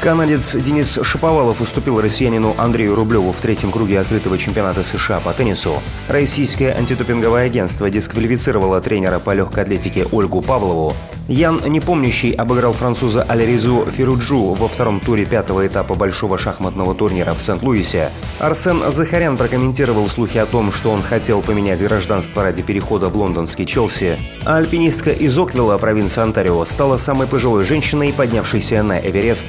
Канадец Денис Шаповалов уступил россиянину Андрею Рублеву в третьем круге открытого чемпионата США по теннису. Российское антидопинговое агентство дисквалифицировало тренера по легкой атлетике Ольгу Павлову. Ян Непомнящий обыграл француза Аляризу Феруджу во втором туре пятого этапа большого шахматного турнира в Сент-Луисе. Арсен Захарян прокомментировал слухи о том, что он хотел поменять гражданство ради перехода в лондонский Челси. А альпинистка из Оквилла, провинции Онтарио, стала самой пожилой женщиной, поднявшейся на Эверест.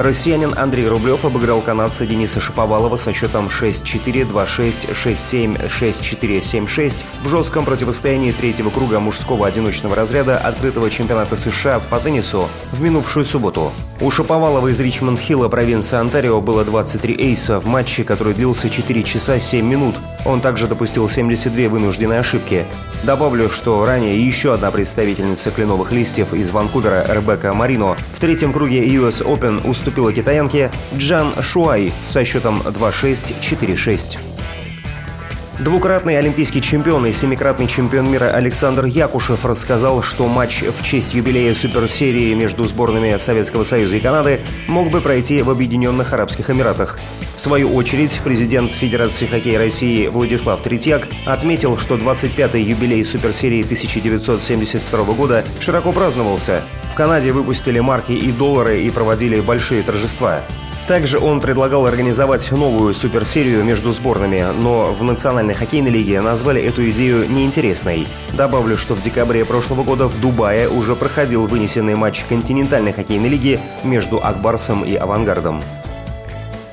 Россиянин Андрей Рублев обыграл канадца Дениса Шаповалова со счетом 6-4, 2-6, 6-7, 6-4, 7-6 в жестком противостоянии третьего круга мужского одиночного разряда открытого чемпионата США по теннису в минувшую субботу. У Шаповалова из Ричмонд-Хилла провинции Онтарио было 23 эйса в матче, который длился 4 часа 7 минут. Он также допустил 72 вынужденные ошибки. Добавлю, что ранее еще одна представительница кленовых листьев из Ванкувера Ребекка Марино в третьем круге US Open уступила китаянке Джан Шуай со счетом 2-6-4-6. Двукратный олимпийский чемпион и семикратный чемпион мира Александр Якушев рассказал, что матч в честь юбилея суперсерии между сборными Советского Союза и Канады мог бы пройти в Объединенных Арабских Эмиратах. В свою очередь, президент Федерации хоккея России Владислав Третьяк отметил, что 25-й юбилей суперсерии 1972 года широко праздновался. В Канаде выпустили марки и доллары и проводили большие торжества. Также он предлагал организовать новую суперсерию между сборными, но в Национальной хоккейной лиге назвали эту идею неинтересной. Добавлю, что в декабре прошлого года в Дубае уже проходил вынесенный матч континентальной хоккейной лиги между Акбарсом и Авангардом.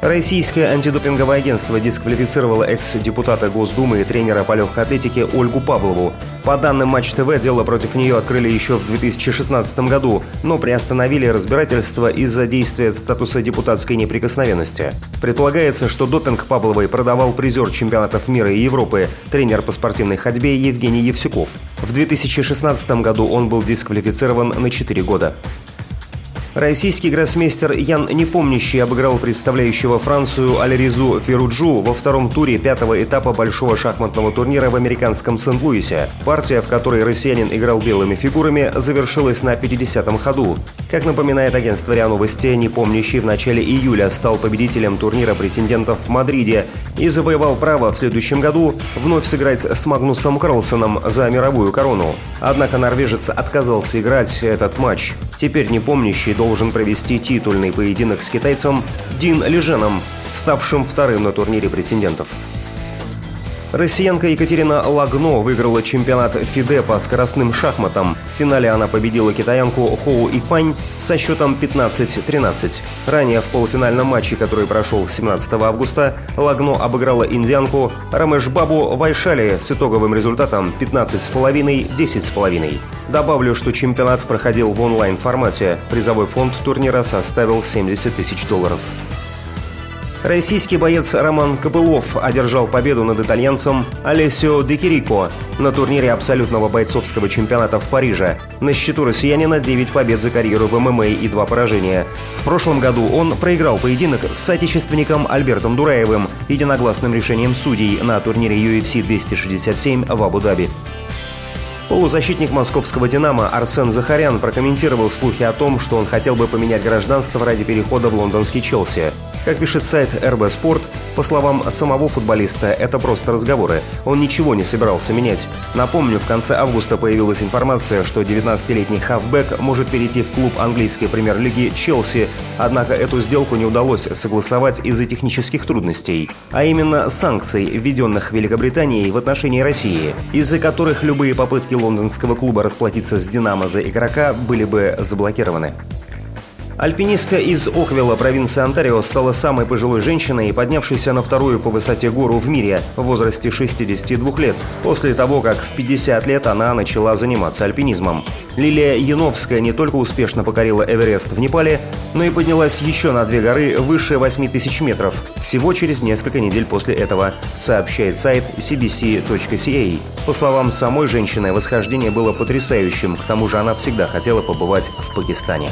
Российское антидопинговое агентство дисквалифицировало экс-депутата Госдумы и тренера по легкой атлетике Ольгу Павлову. По данным Матч ТВ, дело против нее открыли еще в 2016 году, но приостановили разбирательство из-за действия статуса депутатской неприкосновенности. Предполагается, что допинг Павловой продавал призер чемпионатов мира и Европы, тренер по спортивной ходьбе Евгений Евсюков. В 2016 году он был дисквалифицирован на 4 года. Российский гроссмейстер Ян Непомнящий обыграл представляющего Францию Альризу Феруджу во втором туре пятого этапа большого шахматного турнира в американском Сент-Луисе. Партия, в которой россиянин играл белыми фигурами, завершилась на 50-м ходу. Как напоминает агентство РИА Новости, Непомнящий в начале июля стал победителем турнира претендентов в Мадриде и завоевал право в следующем году вновь сыграть с Магнусом Карлсоном за мировую корону. Однако норвежец отказался играть этот матч. Теперь Непомнящий должен должен провести титульный поединок с китайцем Дин Леженом, ставшим вторым на турнире претендентов. Россиянка Екатерина Лагно выиграла чемпионат ФИДЕ по скоростным шахматам. В финале она победила китаянку Хоу Ифань со счетом 15-13. Ранее в полуфинальном матче, который прошел 17 августа, Лагно обыграла индианку Рамеш Бабу Вайшали с итоговым результатом 15,5-10,5. Добавлю, что чемпионат проходил в онлайн-формате. Призовой фонд турнира составил 70 тысяч долларов. Российский боец Роман Кобылов одержал победу над итальянцем Алессио Декирико на турнире абсолютного бойцовского чемпионата в Париже. На счету россиянина 9 побед за карьеру в ММА и 2 поражения. В прошлом году он проиграл поединок с соотечественником Альбертом Дураевым единогласным решением судей на турнире UFC 267 в Абу-Даби. Полузащитник московского «Динамо» Арсен Захарян прокомментировал слухи о том, что он хотел бы поменять гражданство ради перехода в лондонский «Челси». Как пишет сайт РБ Спорт, по словам самого футболиста, это просто разговоры. Он ничего не собирался менять. Напомню, в конце августа появилась информация, что 19-летний хавбек может перейти в клуб английской премьер-лиги «Челси», однако эту сделку не удалось согласовать из-за технических трудностей, а именно санкций, введенных Великобританией в отношении России, из-за которых любые попытки лондонского клуба расплатиться с «Динамо» за игрока были бы заблокированы. Альпинистка из Оквилла, провинции Онтарио, стала самой пожилой женщиной, поднявшейся на вторую по высоте гору в мире в возрасте 62 лет, после того, как в 50 лет она начала заниматься альпинизмом. Лилия Яновская не только успешно покорила Эверест в Непале, но и поднялась еще на две горы выше 8 тысяч метров, всего через несколько недель после этого, сообщает сайт cbc.ca. По словам самой женщины, восхождение было потрясающим, к тому же она всегда хотела побывать в Пакистане.